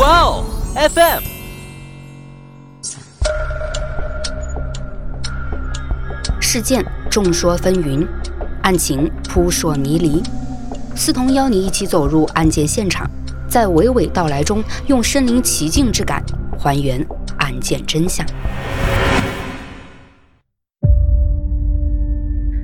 哇哦，FM。事件众说纷纭，案情扑朔迷离。思彤邀你一起走入案件现场，在娓娓道来中，用身临其境之感还原案件真相。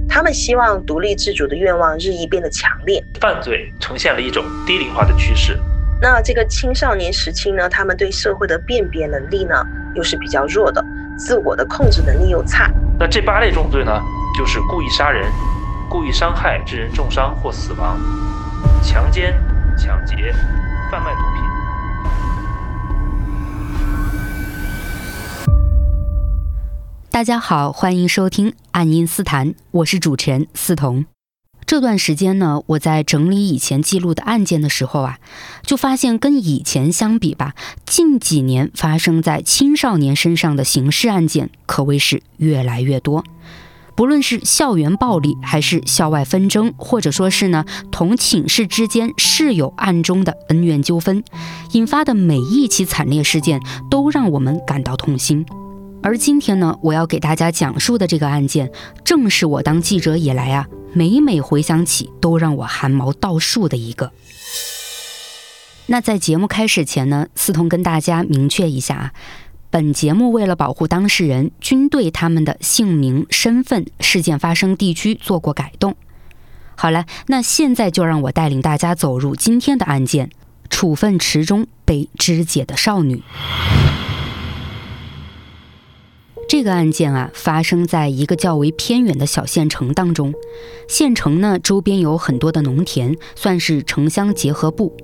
他们希望独立自主的愿望日益变得强烈，犯罪呈现了一种低龄化的趋势。那这个青少年时期呢，他们对社会的辨别能力呢，又是比较弱的，自我的控制能力又差。那这八类重罪呢，就是故意杀人、故意伤害致人重伤或死亡、强奸、抢劫、贩卖毒品。大家好，欢迎收听《爱因斯坦》，我是主持人思彤。这段时间呢，我在整理以前记录的案件的时候啊，就发现跟以前相比吧，近几年发生在青少年身上的刑事案件可谓是越来越多。不论是校园暴力，还是校外纷争，或者说是呢同寝室之间室友暗中的恩怨纠纷，引发的每一起惨烈事件，都让我们感到痛心。而今天呢，我要给大家讲述的这个案件，正是我当记者以来啊。每每回想起，都让我汗毛倒竖的一个。那在节目开始前呢，思彤跟大家明确一下啊，本节目为了保护当事人，均对他们的姓名、身份、事件发生地区做过改动。好了，那现在就让我带领大家走入今天的案件——处分池中被肢解的少女。这个案件啊，发生在一个较为偏远的小县城当中。县城呢，周边有很多的农田，算是城乡结合部。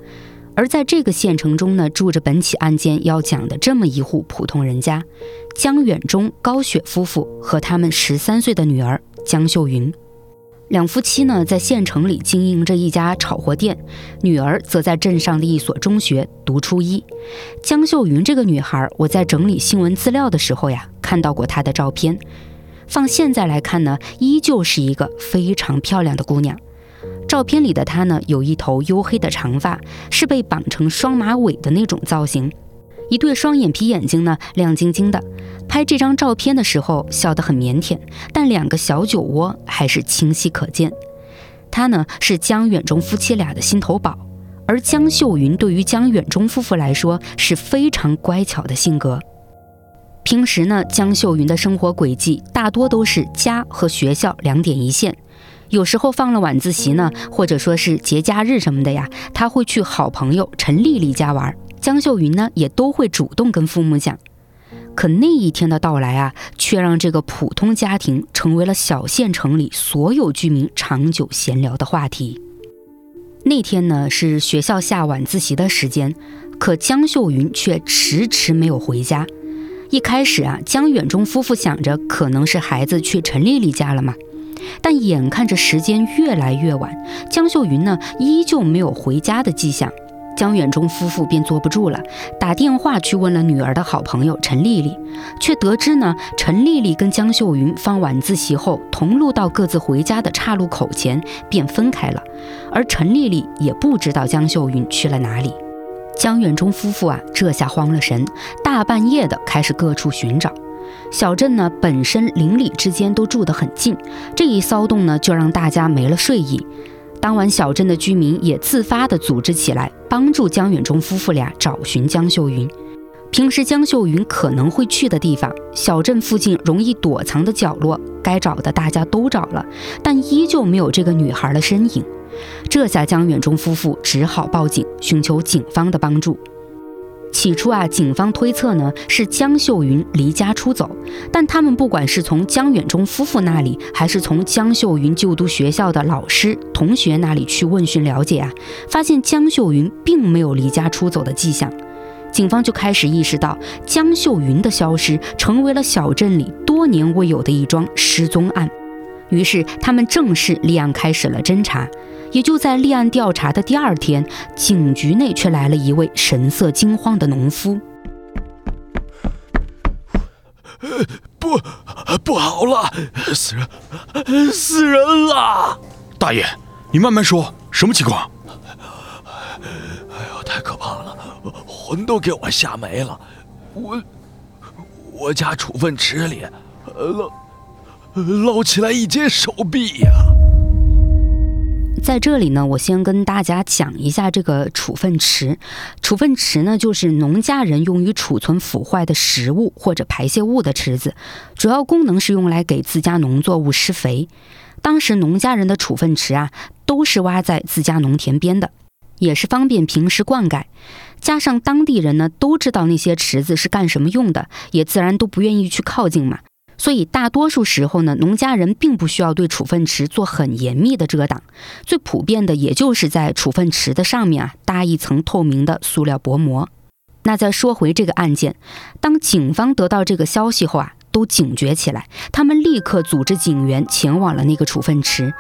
而在这个县城中呢，住着本起案件要讲的这么一户普通人家：江远忠、高雪夫妇和他们十三岁的女儿江秀云。两夫妻呢，在县城里经营着一家炒货店，女儿则在镇上的一所中学读初一。江秀云这个女孩，我在整理新闻资料的时候呀，看到过她的照片。放现在来看呢，依旧是一个非常漂亮的姑娘。照片里的她呢，有一头黝黑的长发，是被绑成双马尾的那种造型。一对双眼皮眼睛呢，亮晶晶的。拍这张照片的时候，笑得很腼腆，但两个小酒窝还是清晰可见。他呢，是江远忠夫妻俩的心头宝，而江秀云对于江远忠夫妇来说是非常乖巧的性格。平时呢，江秀云的生活轨迹大多都是家和学校两点一线。有时候放了晚自习呢，或者说是节假日什么的呀，他会去好朋友陈丽丽家玩。江秀云呢，也都会主动跟父母讲，可那一天的到来啊，却让这个普通家庭成为了小县城里所有居民长久闲聊的话题。那天呢，是学校下晚自习的时间，可江秀云却迟迟没有回家。一开始啊，江远忠夫妇想着可能是孩子去陈丽丽家了嘛，但眼看着时间越来越晚，江秀云呢，依旧没有回家的迹象。江远忠夫妇便坐不住了，打电话去问了女儿的好朋友陈丽丽，却得知呢，陈丽丽跟江秀云放晚自习后同路到各自回家的岔路口前便分开了，而陈丽丽也不知道江秀云去了哪里。江远忠夫妇啊，这下慌了神，大半夜的开始各处寻找。小镇呢，本身邻里之间都住得很近，这一骚动呢，就让大家没了睡意。当晚，小镇的居民也自发地组织起来，帮助江远忠夫妇俩找寻江秀云。平时江秀云可能会去的地方，小镇附近容易躲藏的角落，该找的大家都找了，但依旧没有这个女孩的身影。这下江远忠夫妇只好报警，寻求警方的帮助。起初啊，警方推测呢是江秀云离家出走，但他们不管是从江远忠夫妇那里，还是从江秀云就读学校的老师同学那里去问询了解啊，发现江秀云并没有离家出走的迹象，警方就开始意识到江秀云的消失成为了小镇里多年未有的一桩失踪案，于是他们正式立案开始了侦查。也就在立案调查的第二天，警局内却来了一位神色惊慌的农夫。不，不好了，死人，死人了！大爷，你慢慢说，什么情况？哎呦，太可怕了！魂都给我吓没了。我我家处分池里捞捞起来一截手臂呀。在这里呢，我先跟大家讲一下这个处分池。处分池呢，就是农家人用于储存腐坏的食物或者排泄物的池子，主要功能是用来给自家农作物施肥。当时农家人的处分池啊，都是挖在自家农田边的，也是方便平时灌溉。加上当地人呢都知道那些池子是干什么用的，也自然都不愿意去靠近嘛。所以大多数时候呢，农家人并不需要对处分池做很严密的遮挡，最普遍的也就是在处分池的上面啊搭一层透明的塑料薄膜。那再说回这个案件，当警方得到这个消息后啊，都警觉起来，他们立刻组织警员前往了那个处分池。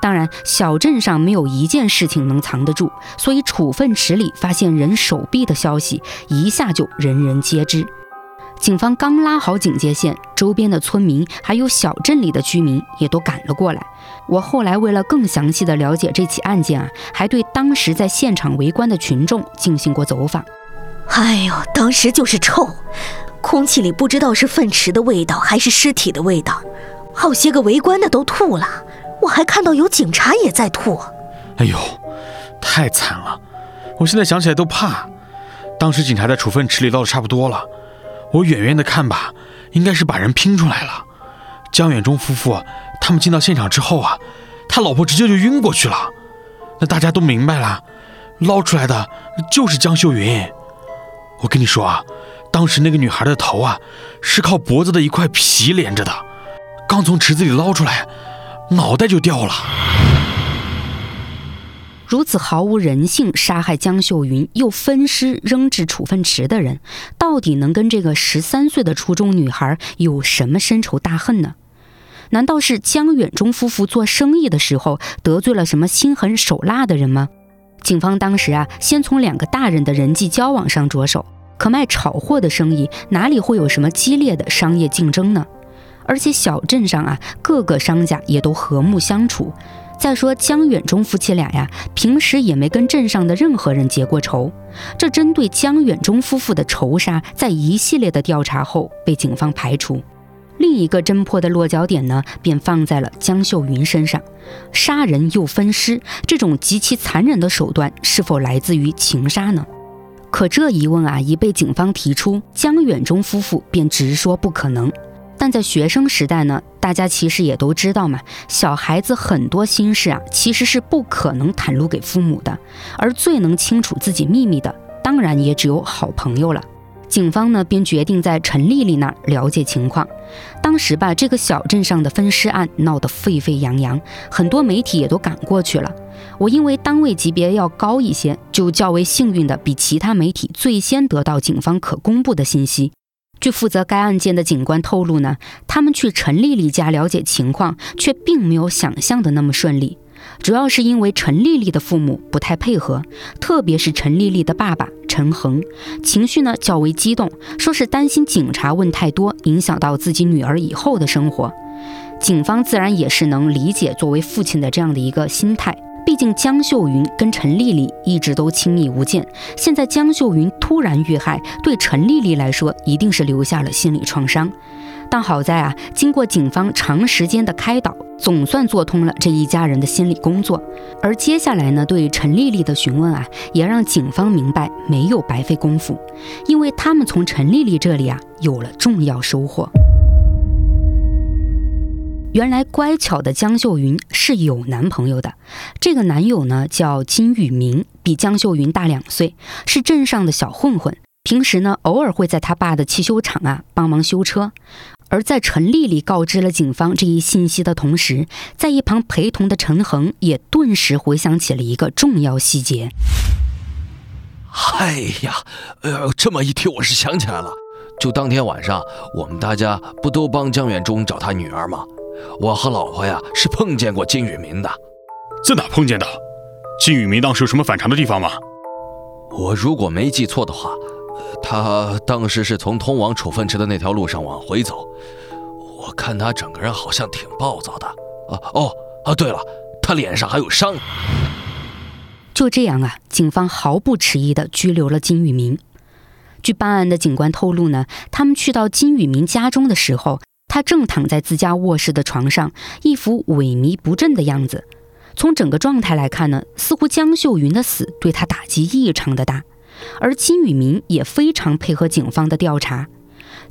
当然，小镇上没有一件事情能藏得住，所以处分池里发现人手臂的消息一下就人人皆知。警方刚拉好警戒线，周边的村民还有小镇里的居民也都赶了过来。我后来为了更详细的了解这起案件啊，还对当时在现场围观的群众进行过走访。哎呦，当时就是臭，空气里不知道是粪池的味道还是尸体的味道，好些个围观的都吐了。我还看到有警察也在吐。哎呦，太惨了！我现在想起来都怕。当时警察在处分池里捞的差不多了。我远远的看吧，应该是把人拼出来了。江远忠夫妇他们进到现场之后啊，他老婆直接就晕过去了。那大家都明白了，捞出来的就是江秀云。我跟你说啊，当时那个女孩的头啊，是靠脖子的一块皮连着的，刚从池子里捞出来，脑袋就掉了。如此毫无人性杀害江秀云又分尸扔至处分池的人，到底能跟这个十三岁的初中女孩有什么深仇大恨呢？难道是江远忠夫妇做生意的时候得罪了什么心狠手辣的人吗？警方当时啊，先从两个大人的人际交往上着手。可卖炒货的生意哪里会有什么激烈的商业竞争呢？而且小镇上啊，各个商家也都和睦相处。再说江远忠夫妻俩呀，平时也没跟镇上的任何人结过仇。这针对江远忠夫妇的仇杀，在一系列的调查后被警方排除。另一个侦破的落脚点呢，便放在了江秀云身上。杀人又分尸，这种极其残忍的手段，是否来自于情杀呢？可这疑问啊，一被警方提出，江远忠夫妇便直说不可能。但在学生时代呢，大家其实也都知道嘛，小孩子很多心事啊，其实是不可能袒露给父母的，而最能清楚自己秘密的，当然也只有好朋友了。警方呢，便决定在陈丽丽那儿了解情况。当时吧，这个小镇上的分尸案闹得沸沸扬扬，很多媒体也都赶过去了。我因为单位级别要高一些，就较为幸运的比其他媒体最先得到警方可公布的信息。据负责该案件的警官透露呢，他们去陈丽丽家了解情况，却并没有想象的那么顺利。主要是因为陈丽丽的父母不太配合，特别是陈丽丽的爸爸陈恒，情绪呢较为激动，说是担心警察问太多，影响到自己女儿以后的生活。警方自然也是能理解作为父亲的这样的一个心态。毕竟江秀云跟陈丽丽一直都亲密无间，现在江秀云突然遇害，对陈丽丽来说一定是留下了心理创伤。但好在啊，经过警方长时间的开导，总算做通了这一家人的心理工作。而接下来呢，对陈丽丽的询问啊，也让警方明白没有白费功夫，因为他们从陈丽丽这里啊有了重要收获。原来乖巧的江秀云是有男朋友的，这个男友呢叫金玉明，比江秀云大两岁，是镇上的小混混。平时呢，偶尔会在他爸的汽修厂啊帮忙修车。而在陈丽丽告知了警方这一信息的同时，在一旁陪同的陈恒也顿时回想起了一个重要细节。哎呀，呃，这么一提，我是想起来了，就当天晚上，我们大家不都帮江远忠找他女儿吗？我和老婆呀是碰见过金宇明的，在哪碰见的？金宇明当时有什么反常的地方吗？我如果没记错的话，他当时是从通往处分池的那条路上往回走。我看他整个人好像挺暴躁的。啊哦啊，对了，他脸上还有伤。就这样啊，警方毫不迟疑地拘留了金宇明。据办案的警官透露呢，他们去到金宇明家中的时候，他正躺在自家卧室的床上，一副萎靡不振的样子。从整个状态来看呢，似乎江秀云的死对他打击异常的大，而金宇明也非常配合警方的调查。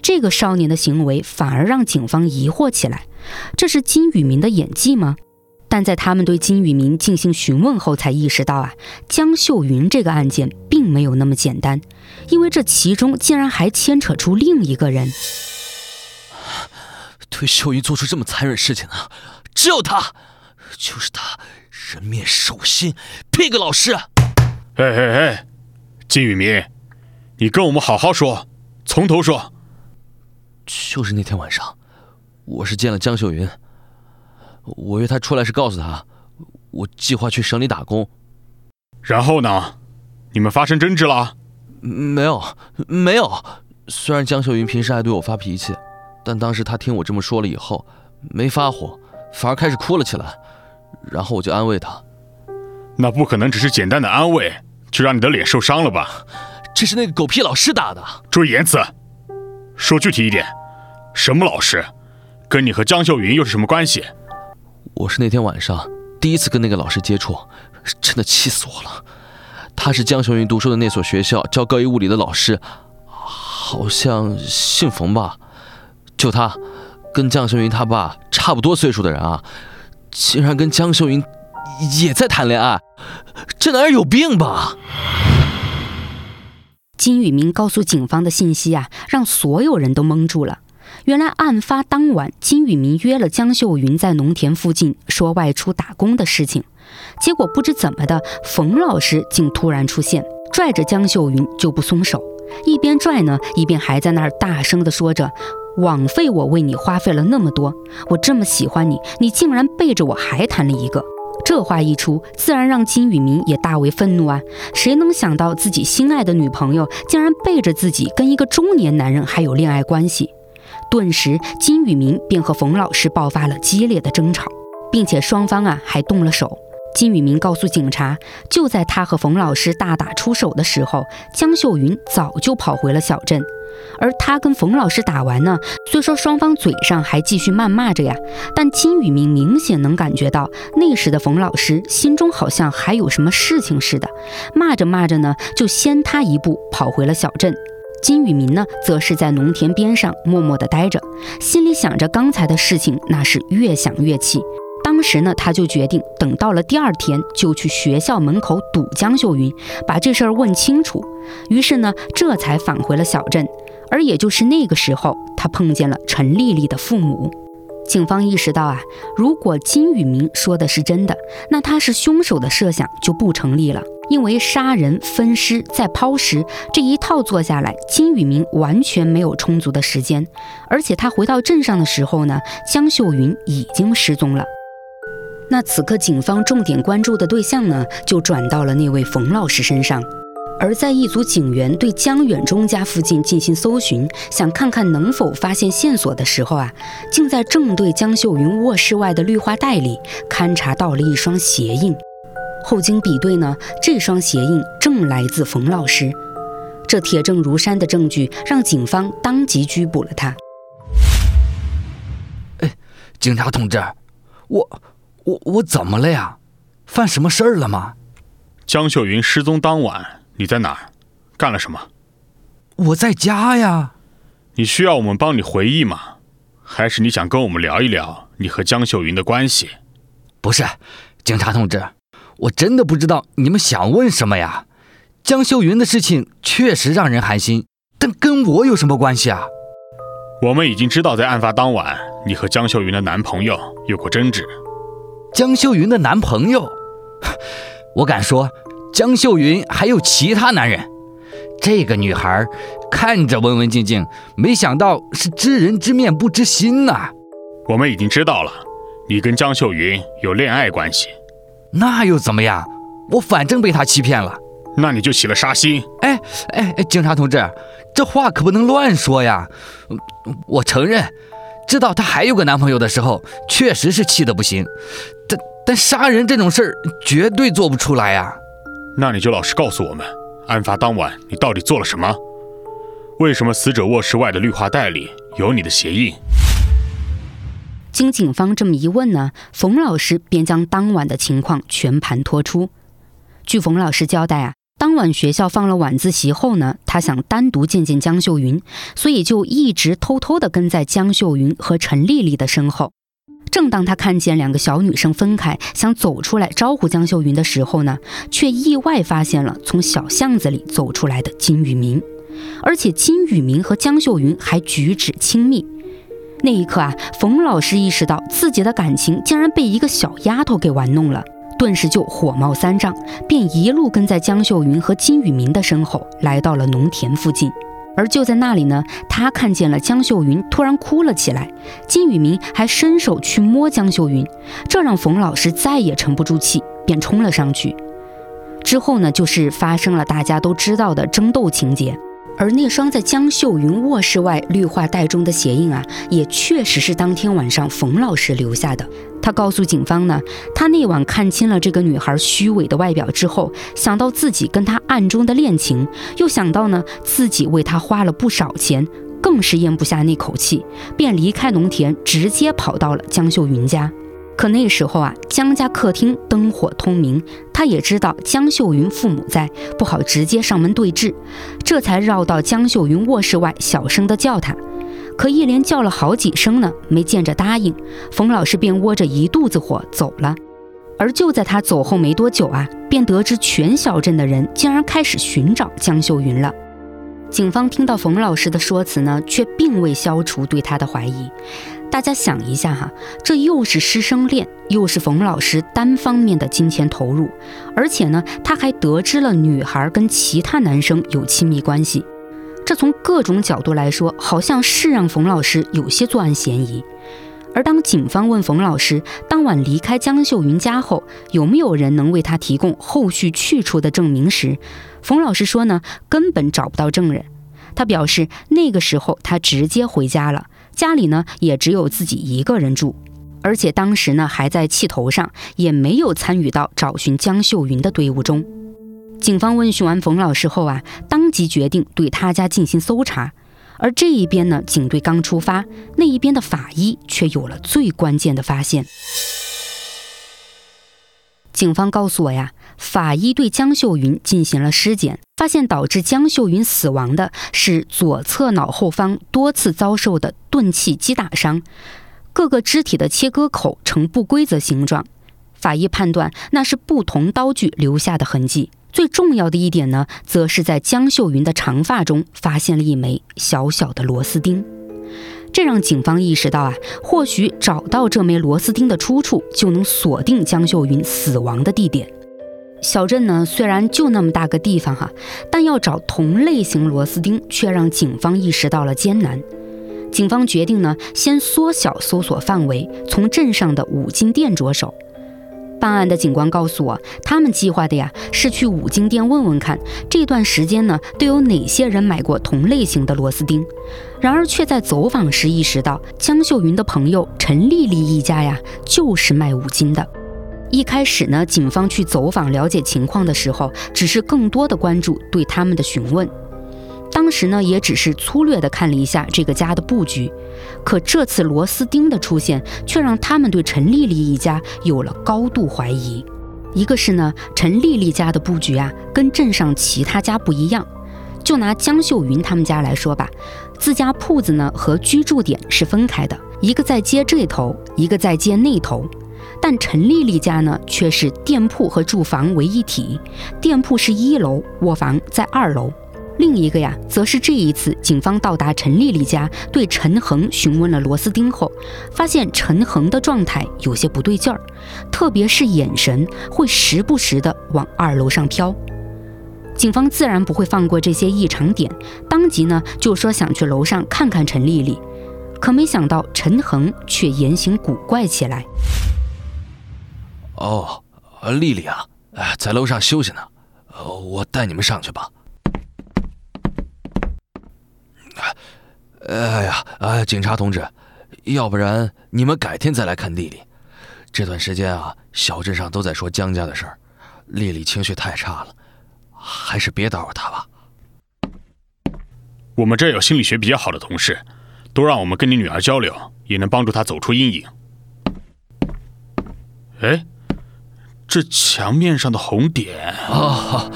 这个少年的行为反而让警方疑惑起来，这是金宇明的演技吗？但在他们对金宇明进行询问后，才意识到啊，江秀云这个案件并没有那么简单，因为这其中竟然还牵扯出另一个人。对秀云做出这么残忍事情的，只有他，就是他，人面兽心，骗个老师。哎哎哎，金宇明，你跟我们好好说，从头说。就是那天晚上，我是见了江秀云。我约她出来是告诉她，我计划去省里打工。然后呢？你们发生争执了？没有，没有。虽然江秀云平时爱对我发脾气，但当时他听我这么说了以后，没发火，反而开始哭了起来。然后我就安慰他。那不可能只是简单的安慰，就让你的脸受伤了吧？这是那个狗屁老师打的。注意言辞，说具体一点。什么老师？跟你和江秀云又是什么关系？我是那天晚上第一次跟那个老师接触，真的气死我了。他是江秀云读书的那所学校教高一物理的老师，好像姓冯吧？就他，跟江秀云他爸差不多岁数的人啊，竟然跟江秀云也在谈恋爱，这男人有病吧？金宇明告诉警方的信息啊，让所有人都懵住了。原来案发当晚，金宇明约了江秀云在农田附近说外出打工的事情，结果不知怎么的，冯老师竟突然出现，拽着江秀云就不松手，一边拽呢，一边还在那儿大声地说着：“枉费我为你花费了那么多，我这么喜欢你，你竟然背着我还谈了一个。”这话一出，自然让金宇明也大为愤怒啊！谁能想到自己心爱的女朋友竟然背着自己跟一个中年男人还有恋爱关系？顿时，金宇明便和冯老师爆发了激烈的争吵，并且双方啊还动了手。金宇明告诉警察，就在他和冯老师大打出手的时候，江秀云早就跑回了小镇。而他跟冯老师打完呢，虽说双方嘴上还继续谩骂着呀，但金宇明明显能感觉到，那时的冯老师心中好像还有什么事情似的，骂着骂着呢，就先他一步跑回了小镇。金宇明呢，则是在农田边上默默地待着，心里想着刚才的事情，那是越想越气。当时呢，他就决定等到了第二天，就去学校门口堵江秀云，把这事儿问清楚。于是呢，这才返回了小镇。而也就是那个时候，他碰见了陈丽丽的父母。警方意识到啊，如果金宇明说的是真的，那他是凶手的设想就不成立了。因为杀人、分尸再抛尸这一套做下来，金宇明完全没有充足的时间。而且他回到镇上的时候呢，江秀云已经失踪了。那此刻警方重点关注的对象呢，就转到了那位冯老师身上。而在一组警员对江远忠家附近进行搜寻，想看看能否发现线索的时候啊，竟在正对江秀云卧室外的绿化带里勘察到了一双鞋印。后经比对呢，这双鞋印正来自冯老师。这铁证如山的证据让警方当即拘捕了他。哎，警察同志，我我我怎么了呀？犯什么事儿了吗？江秀云失踪当晚。你在哪儿？干了什么？我在家呀。你需要我们帮你回忆吗？还是你想跟我们聊一聊你和江秀云的关系？不是，警察同志，我真的不知道你们想问什么呀。江秀云的事情确实让人寒心，但跟我有什么关系啊？我们已经知道，在案发当晚，你和江秀云的男朋友有过争执。江秀云的男朋友？我敢说。江秀云还有其他男人，这个女孩看着文文静静，没想到是知人知面不知心呐。我们已经知道了，你跟江秀云有恋爱关系，那又怎么样？我反正被她欺骗了，那你就起了杀心。哎哎哎，警察同志，这话可不能乱说呀。我承认，知道她还有个男朋友的时候，确实是气得不行，但但杀人这种事儿绝对做不出来呀。那你就老实告诉我们，案发当晚你到底做了什么？为什么死者卧室外的绿化带里有你的鞋印？经警方这么一问呢，冯老师便将当晚的情况全盘托出。据冯老师交代啊，当晚学校放了晚自习后呢，他想单独见见江秀云，所以就一直偷偷的跟在江秀云和陈丽丽的身后。正当他看见两个小女生分开，想走出来招呼江秀云的时候呢，却意外发现了从小巷子里走出来的金宇明，而且金宇明和江秀云还举止亲密。那一刻啊，冯老师意识到自己的感情竟然被一个小丫头给玩弄了，顿时就火冒三丈，便一路跟在江秀云和金宇明的身后，来到了农田附近。而就在那里呢，他看见了江秀云突然哭了起来，金宇明还伸手去摸江秀云，这让冯老师再也沉不住气，便冲了上去。之后呢，就是发生了大家都知道的争斗情节。而那双在江秀云卧室外绿化带中的鞋印啊，也确实是当天晚上冯老师留下的。他告诉警方呢，他那晚看清了这个女孩虚伪的外表之后，想到自己跟她暗中的恋情，又想到呢自己为她花了不少钱，更是咽不下那口气，便离开农田，直接跑到了江秀云家。可那时候啊，江家客厅灯火通明，他也知道江秀云父母在，不好直接上门对质，这才绕到江秀云卧室外，小声的叫她。可一连叫了好几声呢，没见着答应，冯老师便窝着一肚子火走了。而就在他走后没多久啊，便得知全小镇的人竟然开始寻找江秀云了。警方听到冯老师的说辞呢，却并未消除对他的怀疑。大家想一下哈，这又是师生恋，又是冯老师单方面的金钱投入，而且呢，他还得知了女孩跟其他男生有亲密关系，这从各种角度来说，好像是让冯老师有些作案嫌疑。而当警方问冯老师当晚离开江秀云家后，有没有人能为他提供后续去处的证明时，冯老师说呢，根本找不到证人。他表示那个时候他直接回家了。家里呢也只有自己一个人住，而且当时呢还在气头上，也没有参与到找寻江秀云的队伍中。警方问询完冯老师后啊，当即决定对他家进行搜查。而这一边呢，警队刚出发，那一边的法医却有了最关键的发现。警方告诉我呀，法医对江秀云进行了尸检。发现导致江秀云死亡的是左侧脑后方多次遭受的钝器击打伤，各个肢体的切割口呈不规则形状。法医判断那是不同刀具留下的痕迹。最重要的一点呢，则是在江秀云的长发中发现了一枚小小的螺丝钉，这让警方意识到啊，或许找到这枚螺丝钉的出处，就能锁定江秀云死亡的地点。小镇呢，虽然就那么大个地方哈，但要找同类型螺丝钉，却让警方意识到了艰难。警方决定呢，先缩小搜索范围，从镇上的五金店着手。办案的警官告诉我，他们计划的呀，是去五金店问问看，这段时间呢，都有哪些人买过同类型的螺丝钉。然而，却在走访时意识到，江秀云的朋友陈丽丽一家呀，就是卖五金的。一开始呢，警方去走访了解情况的时候，只是更多的关注对他们的询问。当时呢，也只是粗略的看了一下这个家的布局。可这次螺丝钉的出现，却让他们对陈丽丽一家有了高度怀疑。一个是呢，陈丽丽家的布局啊，跟镇上其他家不一样。就拿江秀云他们家来说吧，自家铺子呢和居住点是分开的，一个在街这头，一个在街那头。但陈丽丽家呢，却是店铺和住房为一体，店铺是一楼，卧房在二楼。另一个呀，则是这一次警方到达陈丽丽家，对陈恒询问了螺丝钉后，发现陈恒的状态有些不对劲儿，特别是眼神会时不时的往二楼上飘。警方自然不会放过这些异常点，当即呢就说想去楼上看看陈丽丽，可没想到陈恒却言行古怪起来。哦，丽丽啊，在楼上休息呢，我带你们上去吧。哎呀，哎，警察同志，要不然你们改天再来看丽丽。这段时间啊，小镇上都在说江家的事儿，丽丽情绪太差了，还是别打扰她吧。我们这儿有心理学比较好的同事，多让我们跟你女儿交流，也能帮助她走出阴影。哎，这墙面上的红点哦，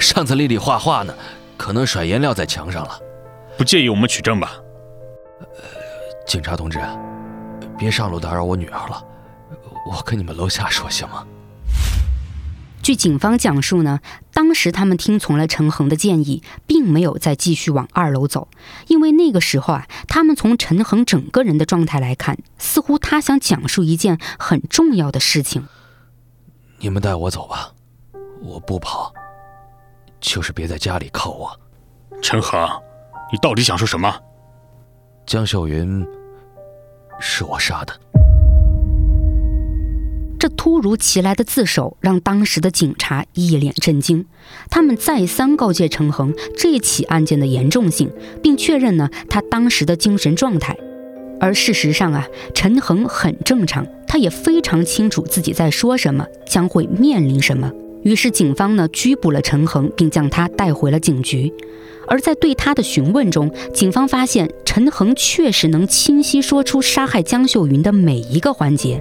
上次丽丽画画呢，可能甩颜料在墙上了。不介意我们取证吧？警察同志，别上楼打扰我女儿了，我跟你们楼下说行吗？据警方讲述呢，当时他们听从了陈恒的建议，并没有再继续往二楼走，因为那个时候啊，他们从陈恒整个人的状态来看，似乎他想讲述一件很重要的事情。你们带我走吧，我不跑，就是别在家里靠我。陈恒，你到底想说什么？江秀云是我杀的。这突如其来的自首让当时的警察一脸震惊，他们再三告诫陈恒这起案件的严重性，并确认呢他当时的精神状态。而事实上啊，陈恒很正常，他也非常清楚自己在说什么，将会面临什么。于是警方呢拘捕了陈恒，并将他带回了警局。而在对他的询问中，警方发现陈恒确实能清晰说出杀害江秀云的每一个环节。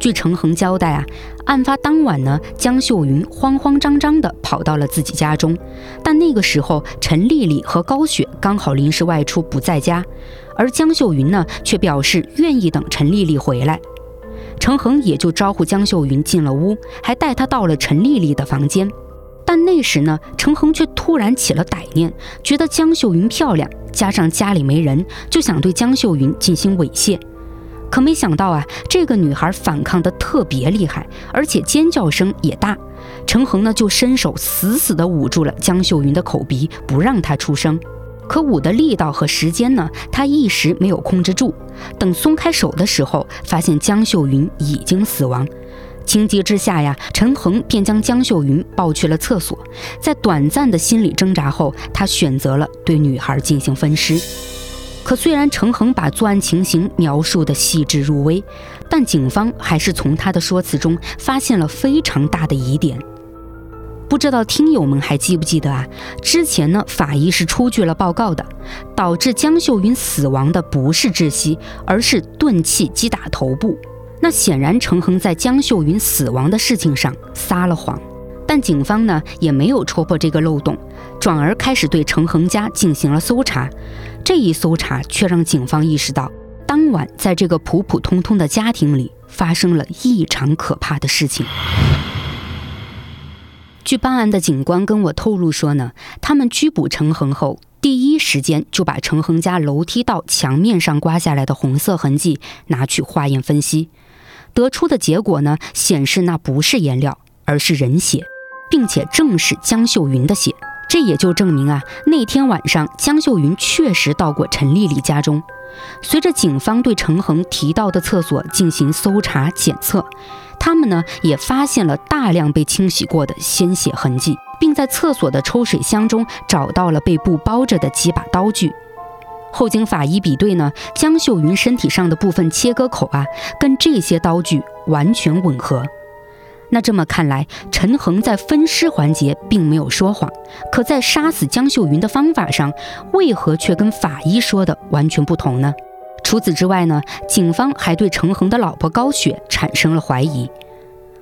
据陈恒交代啊，案发当晚呢，江秀云慌慌张张地跑到了自己家中，但那个时候陈丽丽和高雪刚好临时外出不在家，而江秀云呢却表示愿意等陈丽丽回来，陈恒也就招呼江秀云进了屋，还带她到了陈丽丽的房间，但那时呢，陈恒却突然起了歹念，觉得江秀云漂亮，加上家里没人，就想对江秀云进行猥亵。可没想到啊，这个女孩反抗的特别厉害，而且尖叫声也大。陈恒呢就伸手死死地捂住了江秀云的口鼻，不让她出声。可捂的力道和时间呢，他一时没有控制住。等松开手的时候，发现江秀云已经死亡。情急之下呀，陈恒便将江秀云抱去了厕所。在短暂的心理挣扎后，他选择了对女孩进行分尸。可虽然陈恒把作案情形描述的细致入微，但警方还是从他的说辞中发现了非常大的疑点。不知道听友们还记不记得啊？之前呢，法医是出具了报告的，导致江秀云死亡的不是窒息，而是钝器击打头部。那显然陈恒在江秀云死亡的事情上撒了谎，但警方呢也没有戳破这个漏洞，转而开始对陈恒家进行了搜查。这一搜查却让警方意识到，当晚在这个普普通通的家庭里发生了异常可怕的事情。据办案的警官跟我透露说呢，他们拘捕陈恒后，第一时间就把陈恒家楼梯道墙面上刮下来的红色痕迹拿去化验分析。得出的结果呢，显示那不是颜料，而是人血，并且正是江秀云的血。这也就证明啊，那天晚上江秀云确实到过陈丽丽家中。随着警方对陈恒提到的厕所进行搜查检测，他们呢也发现了大量被清洗过的鲜血痕迹，并在厕所的抽水箱中找到了被布包着的几把刀具。后经法医比对呢，江秀云身体上的部分切割口啊，跟这些刀具完全吻合。那这么看来，陈恒在分尸环节并没有说谎，可在杀死江秀云的方法上，为何却跟法医说的完全不同呢？除此之外呢，警方还对陈恒的老婆高雪产生了怀疑。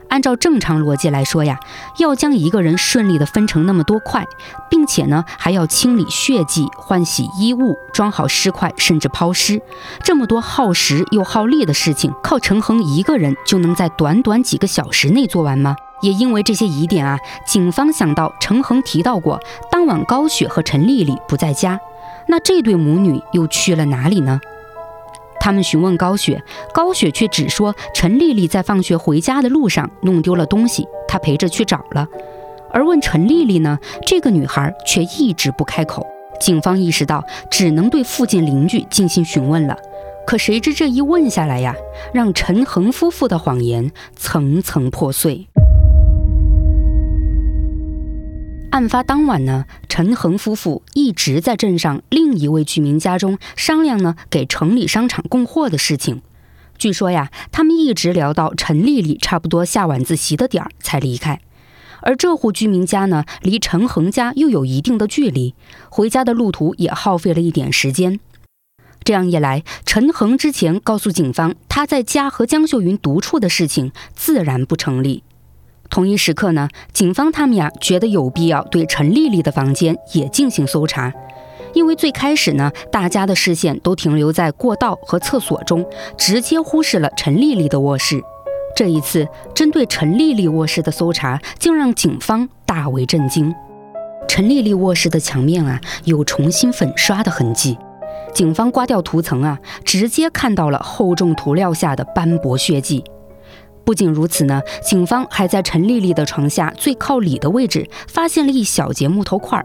按照正常逻辑来说呀，要将一个人顺利的分成那么多块，并且呢还要清理血迹、换洗衣物、装好尸块，甚至抛尸，这么多耗时又耗力的事情，靠陈恒一个人就能在短短几个小时内做完吗？也因为这些疑点啊，警方想到陈恒提到过当晚高雪和陈丽丽不在家，那这对母女又去了哪里呢？他们询问高雪，高雪却只说陈丽丽在放学回家的路上弄丢了东西，她陪着去找了。而问陈丽丽呢，这个女孩却一直不开口。警方意识到，只能对附近邻居进行询问了。可谁知这一问下来呀，让陈恒夫妇的谎言层层破碎。案发当晚呢，陈恒夫妇一直在镇上另一位居民家中商量呢给城里商场供货的事情。据说呀，他们一直聊到陈丽丽差不多下晚自习的点儿才离开。而这户居民家呢，离陈恒家又有一定的距离，回家的路途也耗费了一点时间。这样一来，陈恒之前告诉警方他在家和江秀云独处的事情，自然不成立。同一时刻呢，警方他们呀觉得有必要对陈丽丽的房间也进行搜查，因为最开始呢，大家的视线都停留在过道和厕所中，直接忽视了陈丽丽的卧室。这一次，针对陈丽丽卧室的搜查，竟让警方大为震惊。陈丽丽卧室的墙面啊，有重新粉刷的痕迹，警方刮掉涂层啊，直接看到了厚重涂料下的斑驳血迹。不仅如此呢，警方还在陈丽丽的床下最靠里的位置发现了一小截木头块，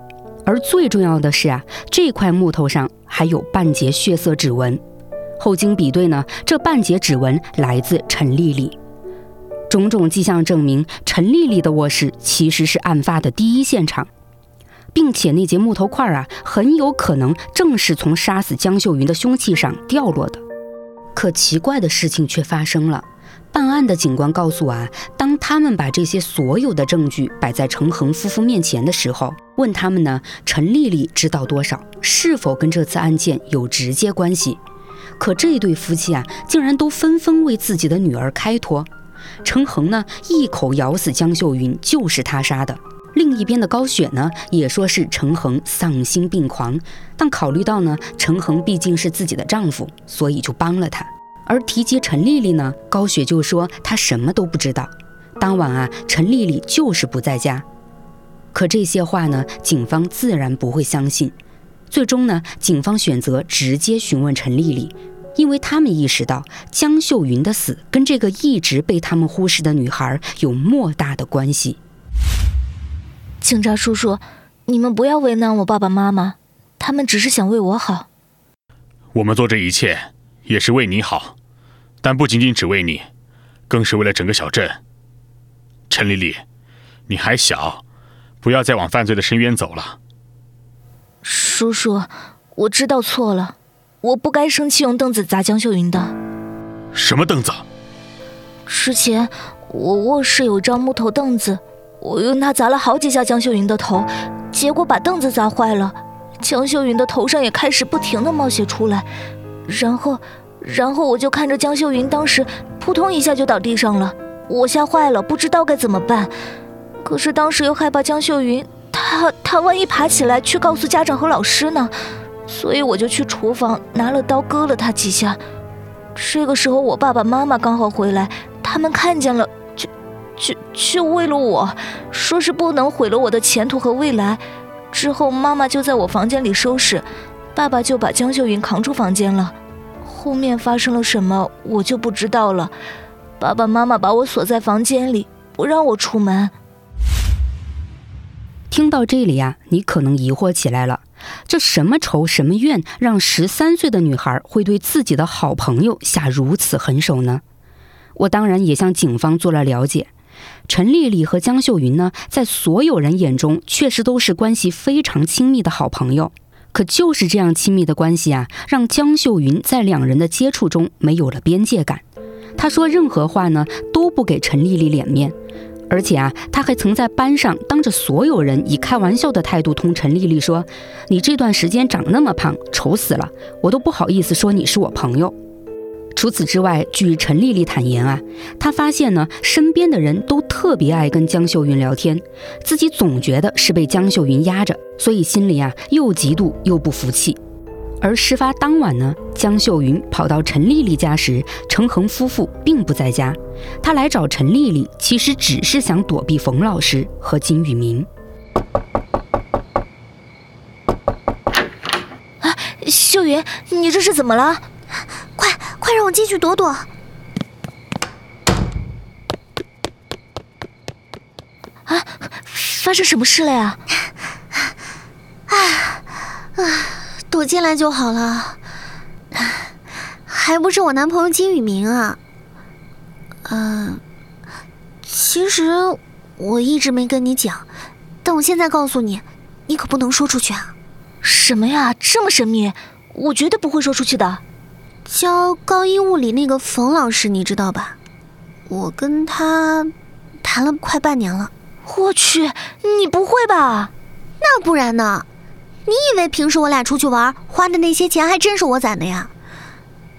而最重要的是啊，这块木头上还有半截血色指纹。后经比对呢，这半截指纹来自陈丽丽。种种迹象证明，陈丽丽的卧室其实是案发的第一现场，并且那截木头块啊，很有可能正是从杀死江秀云的凶器上掉落的。可奇怪的事情却发生了。办案的警官告诉我啊，当他们把这些所有的证据摆在陈恒夫妇面前的时候，问他们呢，陈丽丽知道多少，是否跟这次案件有直接关系？可这对夫妻啊，竟然都纷纷为自己的女儿开脱。陈恒呢，一口咬死江秀云就是他杀的；另一边的高雪呢，也说是陈恒丧心病狂，但考虑到呢，陈恒毕竟是自己的丈夫，所以就帮了他。而提及陈丽丽呢，高雪就说她什么都不知道。当晚啊，陈丽丽就是不在家。可这些话呢，警方自然不会相信。最终呢，警方选择直接询问陈丽丽，因为他们意识到江秀云的死跟这个一直被他们忽视的女孩有莫大的关系。警察叔叔，你们不要为难我爸爸妈妈，他们只是想为我好。我们做这一切。也是为你好，但不仅仅只为你，更是为了整个小镇。陈丽丽，你还小，不要再往犯罪的深渊走了。叔叔，我知道错了，我不该生气用凳子砸江秀云的。什么凳子？之前我卧室有张木头凳子，我用它砸了好几下江秀云的头，结果把凳子砸坏了，江秀云的头上也开始不停的冒血出来。然后，然后我就看着江秀云，当时扑通一下就倒地上了，我吓坏了，不知道该怎么办。可是当时又害怕江秀云，她她万一爬起来去告诉家长和老师呢？所以我就去厨房拿了刀割了她几下。这个时候我爸爸妈妈刚好回来，他们看见了，就就就为了我，说是不能毁了我的前途和未来。之后妈妈就在我房间里收拾。爸爸就把江秀云扛出房间了，后面发生了什么我就不知道了。爸爸妈妈把我锁在房间里，不让我出门。听到这里呀，你可能疑惑起来了：这什么仇什么怨，让十三岁的女孩会对自己的好朋友下如此狠手呢？我当然也向警方做了了解，陈丽丽和江秀云呢，在所有人眼中确实都是关系非常亲密的好朋友。可就是这样亲密的关系啊，让江秀云在两人的接触中没有了边界感。她说任何话呢都不给陈丽丽脸面，而且啊，她还曾在班上当着所有人以开玩笑的态度同陈丽丽说：“你这段时间长那么胖，丑死了，我都不好意思说你是我朋友。”除此之外，据陈丽丽坦言啊，她发现呢，身边的人都特别爱跟江秀云聊天，自己总觉得是被江秀云压着，所以心里啊又嫉妒又不服气。而事发当晚呢，江秀云跑到陈丽丽家时，程恒夫妇并不在家，他来找陈丽丽，其实只是想躲避冯老师和金宇明。啊，秀云，你这是怎么了？快快让我进去躲躲！啊，发生什么事了呀？啊啊，躲进来就好了，还不是我男朋友金宇明啊？嗯，其实我一直没跟你讲，但我现在告诉你，你可不能说出去啊！什么呀，这么神秘？我绝对不会说出去的。教高一物理那个冯老师，你知道吧？我跟他谈了快半年了。我去，你不会吧？那不然呢？你以为平时我俩出去玩花的那些钱还真是我攒的呀？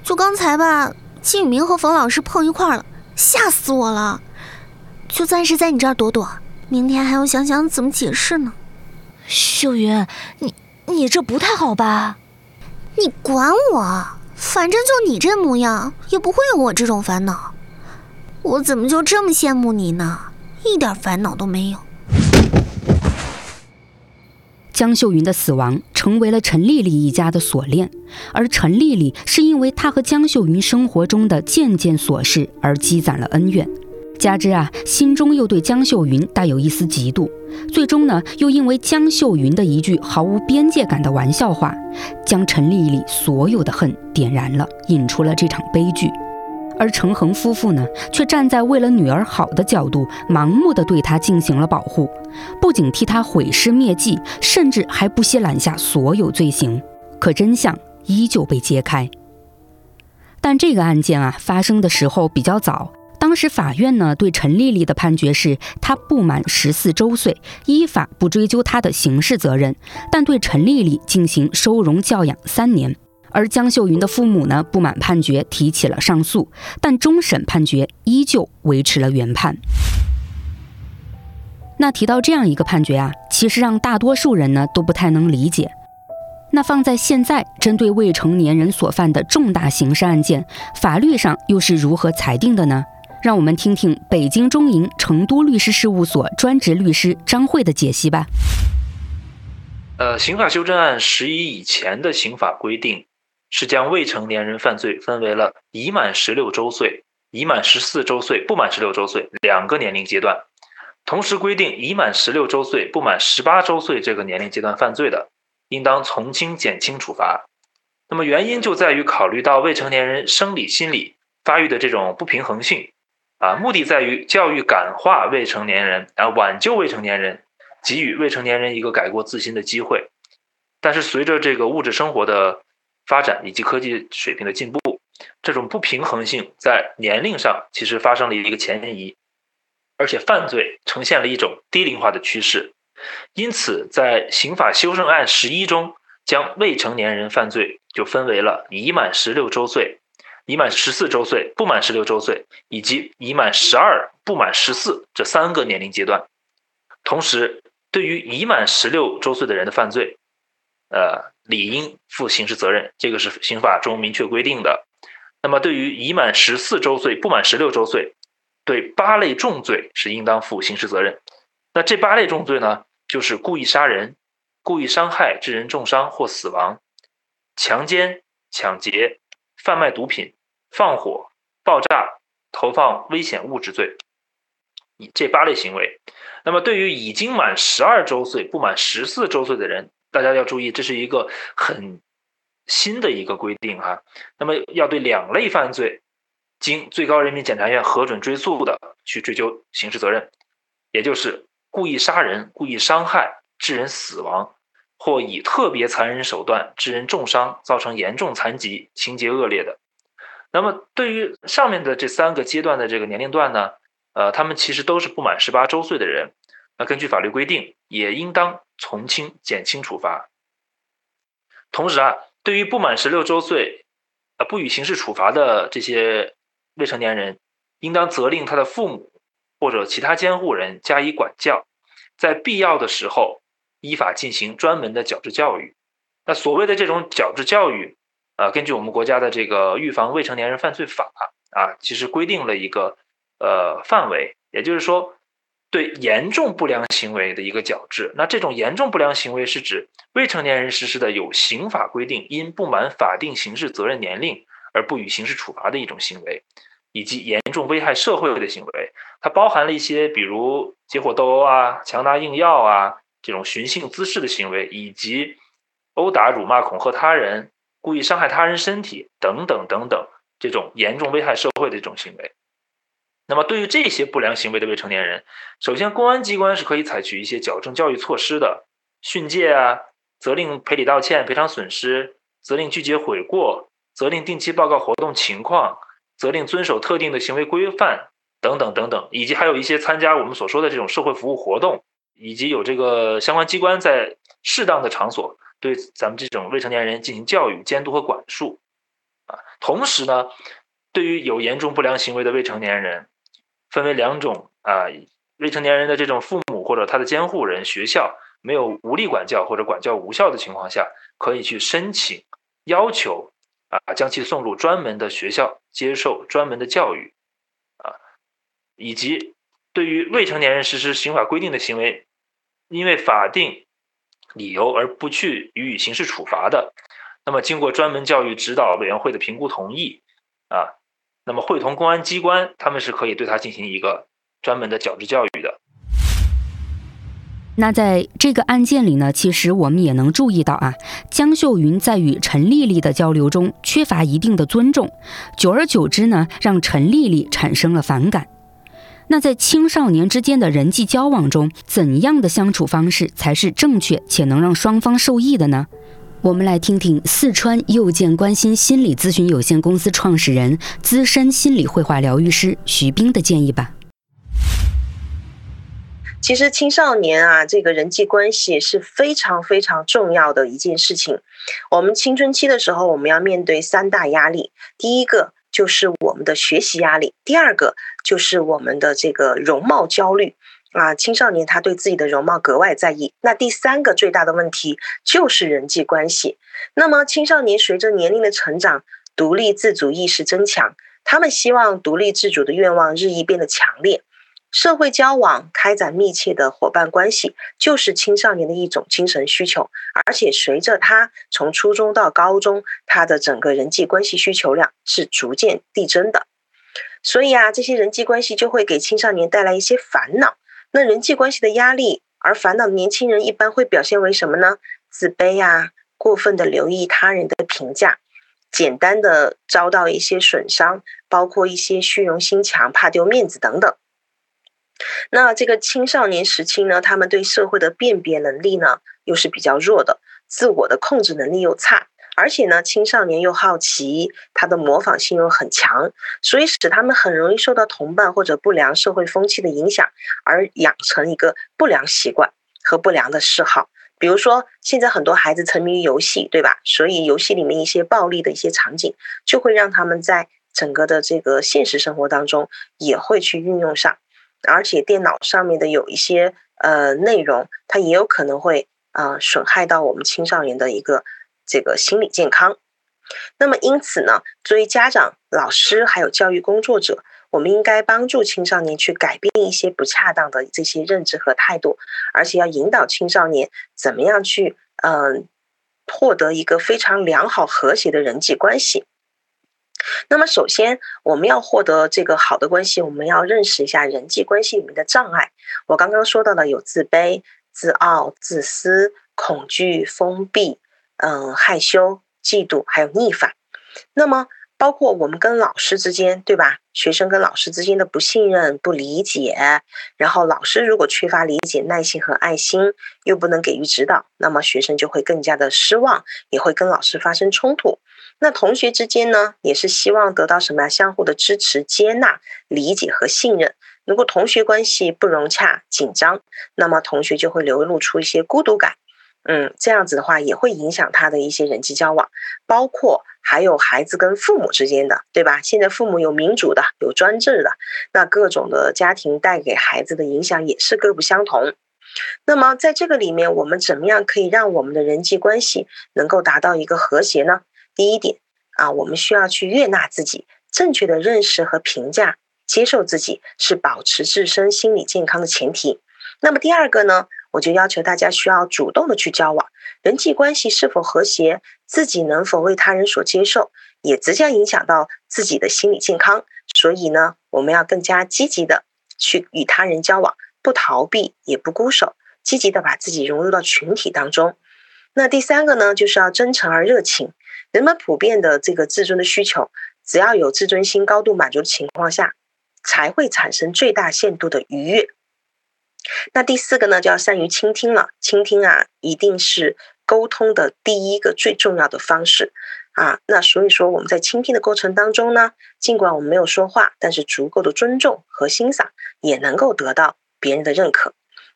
就刚才吧，金宇明和冯老师碰一块了，吓死我了！就暂时在你这儿躲躲，明天还要想想怎么解释呢。秀云，你你这不太好吧？你管我，反正就你这模样，也不会有我这种烦恼。我怎么就这么羡慕你呢？一点烦恼都没有。江秀云的死亡成为了陈丽丽一家的锁链，而陈丽丽是因为她和江秀云生活中的件件琐事而积攒了恩怨，加之啊心中又对江秀云带有一丝嫉妒，最终呢又因为江秀云的一句毫无边界感的玩笑话，将陈丽丽所有的恨点燃了，引出了这场悲剧。而程恒夫妇呢，却站在为了女儿好的角度，盲目的对她进行了保护，不仅替她毁尸灭迹，甚至还不惜揽下所有罪行。可真相依旧被揭开。但这个案件啊，发生的时候比较早，当时法院呢对陈丽丽的判决是，她不满十四周岁，依法不追究她的刑事责任，但对陈丽丽进行收容教养三年。而江秀云的父母呢，不满判决，提起了上诉，但终审判决依旧维持了原判。那提到这样一个判决啊，其实让大多数人呢都不太能理解。那放在现在，针对未成年人所犯的重大刑事案件，法律上又是如何裁定的呢？让我们听听北京中银成都律师事务所专职律师张慧的解析吧。呃，刑法修正案十一以前的刑法规定。是将未成年人犯罪分为了已满十六周岁、已满十四周岁、不满十六周岁两个年龄阶段，同时规定已满十六周岁、不满十八周岁这个年龄阶段犯罪的，应当从轻、减轻处罚。那么原因就在于考虑到未成年人生理、心理发育的这种不平衡性，啊，目的在于教育感化未成年人，啊，挽救未成年人，给予未成年人一个改过自新的机会。但是随着这个物质生活的发展以及科技水平的进步，这种不平衡性在年龄上其实发生了一个前移，而且犯罪呈现了一种低龄化的趋势。因此，在刑法修正案十一中，将未成年人犯罪就分为了已满十六周岁、已满十四周岁、不满十六周岁以及已满十二、不满十四这三个年龄阶段。同时，对于已满十六周岁的人的犯罪，呃。理应负刑事责任，这个是刑法中明确规定的。那么，对于已满十四周岁不满十六周岁，对八类重罪是应当负刑事责任。那这八类重罪呢，就是故意杀人、故意伤害致人重伤或死亡、强奸、抢劫、贩卖毒品、放火、爆炸、投放危险物质罪，以这八类行为。那么，对于已经满十二周岁不满十四周岁的人，大家要注意，这是一个很新的一个规定哈。那么要对两类犯罪，经最高人民检察院核准追诉的，去追究刑事责任，也就是故意杀人、故意伤害致人死亡，或以特别残忍手段致人重伤、造成严重残疾、情节恶劣的。那么对于上面的这三个阶段的这个年龄段呢，呃，他们其实都是不满十八周岁的人。那根据法律规定，也应当从轻、减轻处罚。同时啊，对于不满十六周岁，啊不予刑事处罚的这些未成年人，应当责令他的父母或者其他监护人加以管教，在必要的时候依法进行专门的矫治教育。那所谓的这种矫治教育，呃，根据我们国家的这个《预防未成年人犯罪法》啊，其实规定了一个呃范围，也就是说。对严重不良行为的一个矫治，那这种严重不良行为是指未成年人实施的有刑法规定因不满法定刑事责任年龄而不予刑事处罚的一种行为，以及严重危害社会的行为。它包含了一些比如结伙斗殴啊、强拿硬要啊这种寻衅滋事的行为，以及殴打、辱骂、恐吓他人、故意伤害他人身体等等等等这种严重危害社会的这种行为。那么，对于这些不良行为的未成年人，首先，公安机关是可以采取一些矫正教育措施的，训诫啊，责令赔礼道歉、赔偿损失，责令拒绝悔过，责令定期报告活动情况，责令遵守特定的行为规范等等等等，以及还有一些参加我们所说的这种社会服务活动，以及有这个相关机关在适当的场所对咱们这种未成年人进行教育、监督和管束啊。同时呢，对于有严重不良行为的未成年人，分为两种啊，未成年人的这种父母或者他的监护人、学校没有无力管教或者管教无效的情况下，可以去申请要求。啊，将其送入专门的学校接受专门的教育，啊，以及对于未成年人实施刑法规定的行为，因为法定理由而不去予以刑事处罚的，那么经过专门教育指导委员会的评估同意，啊，那么会同公安机关，他们是可以对他进行一个专门的矫治教育的。那在这个案件里呢，其实我们也能注意到啊，江秀云在与陈丽丽的交流中缺乏一定的尊重，久而久之呢，让陈丽丽产生了反感。那在青少年之间的人际交往中，怎样的相处方式才是正确且能让双方受益的呢？我们来听听四川右健关心心理咨询有限公司创始人、资深心理绘画疗愈师徐冰的建议吧。其实青少年啊，这个人际关系是非常非常重要的一件事情。我们青春期的时候，我们要面对三大压力：第一个就是我们的学习压力，第二个就是我们的这个容貌焦虑啊，青少年他对自己的容貌格外在意。那第三个最大的问题就是人际关系。那么青少年随着年龄的成长，独立自主意识增强，他们希望独立自主的愿望日益变得强烈。社会交往、开展密切的伙伴关系，就是青少年的一种精神需求。而且随着他从初中到高中，他的整个人际关系需求量是逐渐递增的。所以啊，这些人际关系就会给青少年带来一些烦恼。那人际关系的压力而烦恼的年轻人，一般会表现为什么呢？自卑呀，过分的留意他人的评价，简单的遭到一些损伤，包括一些虚荣心强、怕丢面子等等。那这个青少年时期呢，他们对社会的辨别能力呢又是比较弱的，自我的控制能力又差，而且呢，青少年又好奇，他的模仿性又很强，所以使他们很容易受到同伴或者不良社会风气的影响，而养成一个不良习惯和不良的嗜好。比如说，现在很多孩子沉迷于游戏，对吧？所以游戏里面一些暴力的一些场景，就会让他们在整个的这个现实生活当中也会去运用上。而且电脑上面的有一些呃内容，它也有可能会啊损害到我们青少年的一个这个心理健康。那么因此呢，作为家长、老师还有教育工作者，我们应该帮助青少年去改变一些不恰当的这些认知和态度，而且要引导青少年怎么样去嗯获得一个非常良好和谐的人际关系。那么，首先我们要获得这个好的关系，我们要认识一下人际关系里面的障碍。我刚刚说到的有自卑、自傲、自私、恐惧、封闭、嗯害羞、嫉妒，还有逆反。那么，包括我们跟老师之间，对吧？学生跟老师之间的不信任、不理解，然后老师如果缺乏理解、耐心和爱心，又不能给予指导，那么学生就会更加的失望，也会跟老师发生冲突。那同学之间呢，也是希望得到什么呀？相互的支持、接纳、理解和信任。如果同学关系不融洽、紧张，那么同学就会流露出一些孤独感。嗯，这样子的话也会影响他的一些人际交往，包括还有孩子跟父母之间的，对吧？现在父母有民主的，有专制的，那各种的家庭带给孩子的影响也是各不相同。那么在这个里面，我们怎么样可以让我们的人际关系能够达到一个和谐呢？第一点啊，我们需要去悦纳自己，正确的认识和评价，接受自己是保持自身心理健康的前提。那么第二个呢，我就要求大家需要主动的去交往，人际关系是否和谐，自己能否为他人所接受，也直接影响到自己的心理健康。所以呢，我们要更加积极的去与他人交往，不逃避，也不孤守，积极的把自己融入到群体当中。那第三个呢，就是要真诚而热情。人们普遍的这个自尊的需求，只要有自尊心高度满足的情况下，才会产生最大限度的愉悦。那第四个呢，就要善于倾听了。倾听啊，一定是沟通的第一个最重要的方式啊。那所以说我们在倾听的过程当中呢，尽管我们没有说话，但是足够的尊重和欣赏也能够得到别人的认可。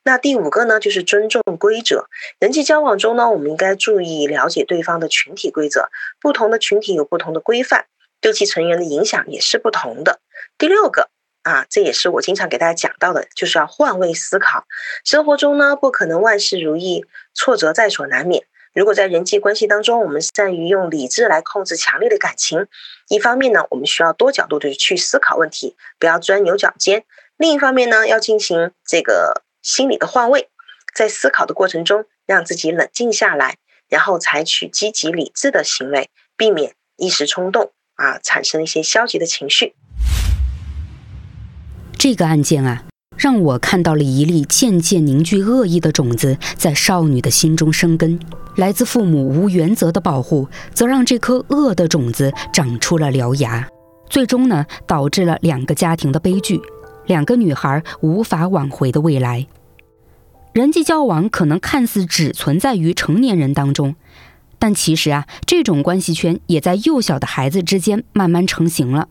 那第五个呢，就是尊重规则。人际交往中呢，我们应该注意了解对方的群体规则。不同的群体有不同的规范，对其成员的影响也是不同的。第六个啊，这也是我经常给大家讲到的，就是要换位思考。生活中呢，不可能万事如意，挫折在所难免。如果在人际关系当中，我们善于用理智来控制强烈的感情，一方面呢，我们需要多角度的去思考问题，不要钻牛角尖；另一方面呢，要进行这个。心理的换位，在思考的过程中，让自己冷静下来，然后采取积极理智的行为，避免一时冲动啊，产生一些消极的情绪。这个案件啊，让我看到了一粒渐渐凝聚恶意的种子在少女的心中生根。来自父母无原则的保护，则让这颗恶的种子长出了獠牙，最终呢，导致了两个家庭的悲剧，两个女孩无法挽回的未来。人际交往可能看似只存在于成年人当中，但其实啊，这种关系圈也在幼小的孩子之间慢慢成型了。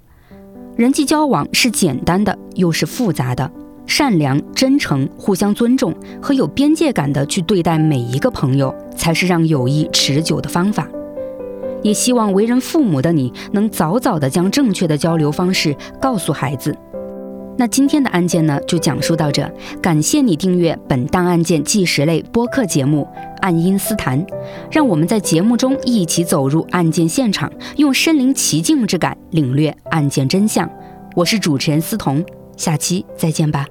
人际交往是简单的，又是复杂的。善良、真诚、互相尊重和有边界感的去对待每一个朋友，才是让友谊持久的方法。也希望为人父母的你能早早的将正确的交流方式告诉孩子。那今天的案件呢，就讲述到这。感谢你订阅本档案件纪实类播客节目《爱因斯坦》，让我们在节目中一起走入案件现场，用身临其境之感领略案件真相。我是主持人思彤，下期再见吧。